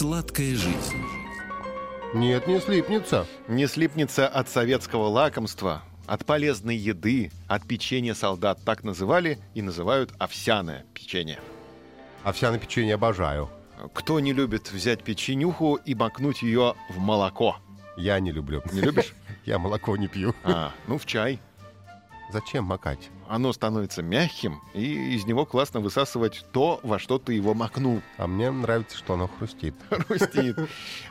Сладкая жизнь. Нет, не слипнется. Не слипнется от советского лакомства, от полезной еды, от печенья солдат. Так называли и называют овсяное печенье. Овсяное печенье обожаю. Кто не любит взять печенюху и макнуть ее в молоко? Я не люблю. Не любишь? Я молоко не пью. А, ну в чай. Зачем макать? Оно становится мягким, и из него классно высасывать то, во что ты его макнул. А мне нравится, что оно хрустит. Хрустит.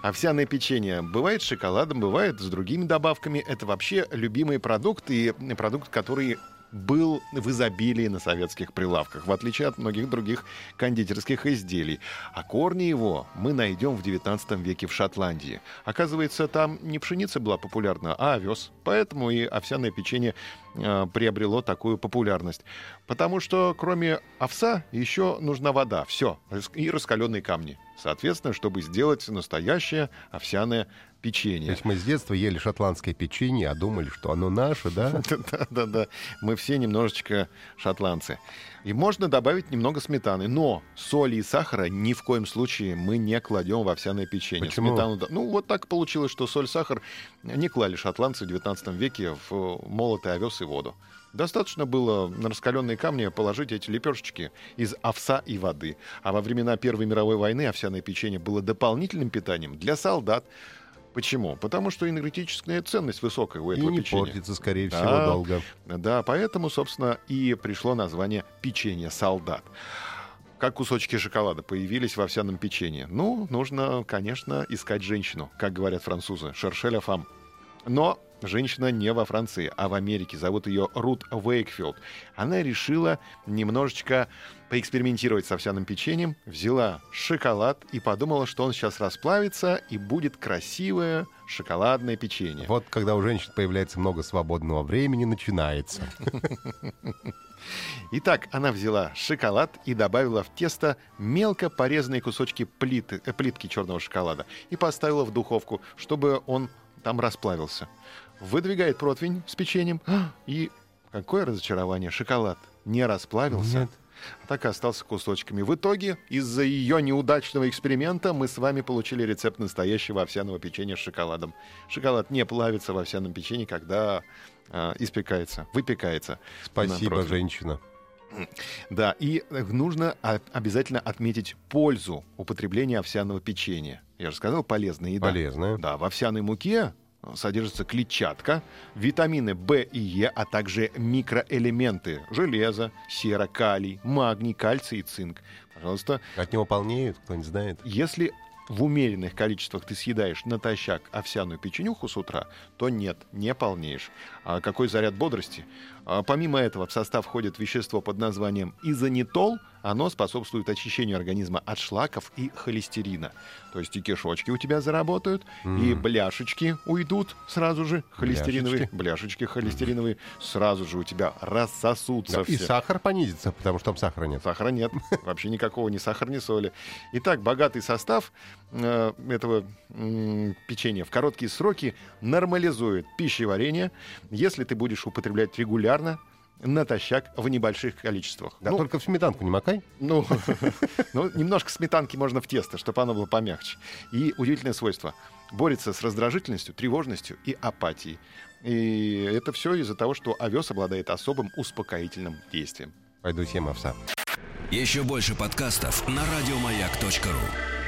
Овсяное печенье бывает с шоколадом, бывает с другими добавками. Это вообще любимый продукт и продукт, который был в изобилии на советских прилавках, в отличие от многих других кондитерских изделий. А корни его мы найдем в 19 веке в Шотландии. Оказывается, там не пшеница была популярна, а овес. Поэтому и овсяное печенье э, приобрело такую популярность. Потому что кроме овса еще нужна вода. Все. И раскаленные камни. Соответственно, чтобы сделать настоящее овсяное То печенье. есть мы с детства ели шотландское печенье, а думали, что оно наше, да? Да-да-да, мы все немножечко шотландцы. И можно добавить немного сметаны, но соли и сахара ни в коем случае мы не кладем в овсяное печенье. Почему? Сметану, ну, вот так получилось, что соль, сахар не клали шотландцы в 19 веке в молотый овес и воду. Достаточно было на раскаленные камни положить эти лепешечки из овса и воды. А во времена Первой мировой войны овсяное печенье было дополнительным питанием для солдат. Почему? Потому что энергетическая ценность высокая у И этого не печенья. портится, скорее всего, Да. долго. Да, поэтому, собственно, и пришло название печенье солдат. Как кусочки шоколада появились в овсяном печенье? Ну, нужно, конечно, искать женщину, как говорят французы, шершеля фам. Но женщина не во Франции, а в Америке. Зовут ее Рут Уэйкфилд. Она решила немножечко поэкспериментировать с овсяным печеньем, взяла шоколад и подумала, что он сейчас расплавится и будет красивое шоколадное печенье. Вот когда у женщин появляется много свободного времени, начинается. Итак, она взяла шоколад и добавила в тесто мелко порезанные кусочки плиты, э, плитки черного шоколада и поставила в духовку, чтобы он там расплавился. Выдвигает противень с печеньем, и какое разочарование, шоколад не расплавился. Нет. а Так и остался кусочками. В итоге, из-за ее неудачного эксперимента, мы с вами получили рецепт настоящего овсяного печенья с шоколадом. Шоколад не плавится в овсяном печенье, когда а, испекается, выпекается. Спасибо, женщина. Да, и э, нужно а- обязательно отметить пользу употребления овсяного печенья. Я же сказал, полезная еда. Полезная. Да, в овсяной муке содержится клетчатка, витамины В и Е, а также микроэлементы железо, сера, калий, магний, кальций и цинк. Пожалуйста, От него полнеют, кто не знает. если в умеренных количествах ты съедаешь натощак овсяную печенюху с утра, то нет, не полнеешь. А какой заряд бодрости? А помимо этого в состав входит вещество под названием изонитол. Оно способствует очищению организма от шлаков и холестерина. То есть и кишочки у тебя заработают, и бляшечки уйдут сразу же, холестериновые. Бляшечки. Бляшечки холестериновые сразу же у тебя рассосутся Да, И все. сахар понизится, потому что там сахара нет. Сахара нет. Вообще никакого ни сахара, ни соли. Итак, богатый состав э, этого м, печенья в короткие сроки нормализует пищеварение, если ты будешь употреблять регулярно, натощак в небольших количествах. Да ну, только в сметанку не макай. ну, ну, немножко сметанки можно в тесто, чтобы оно было помягче. И удивительное свойство. Борется с раздражительностью, тревожностью и апатией. И это все из-за того, что овес обладает особым успокоительным действием. Пойду съем овса. Еще больше подкастов на радиомаяк.ру.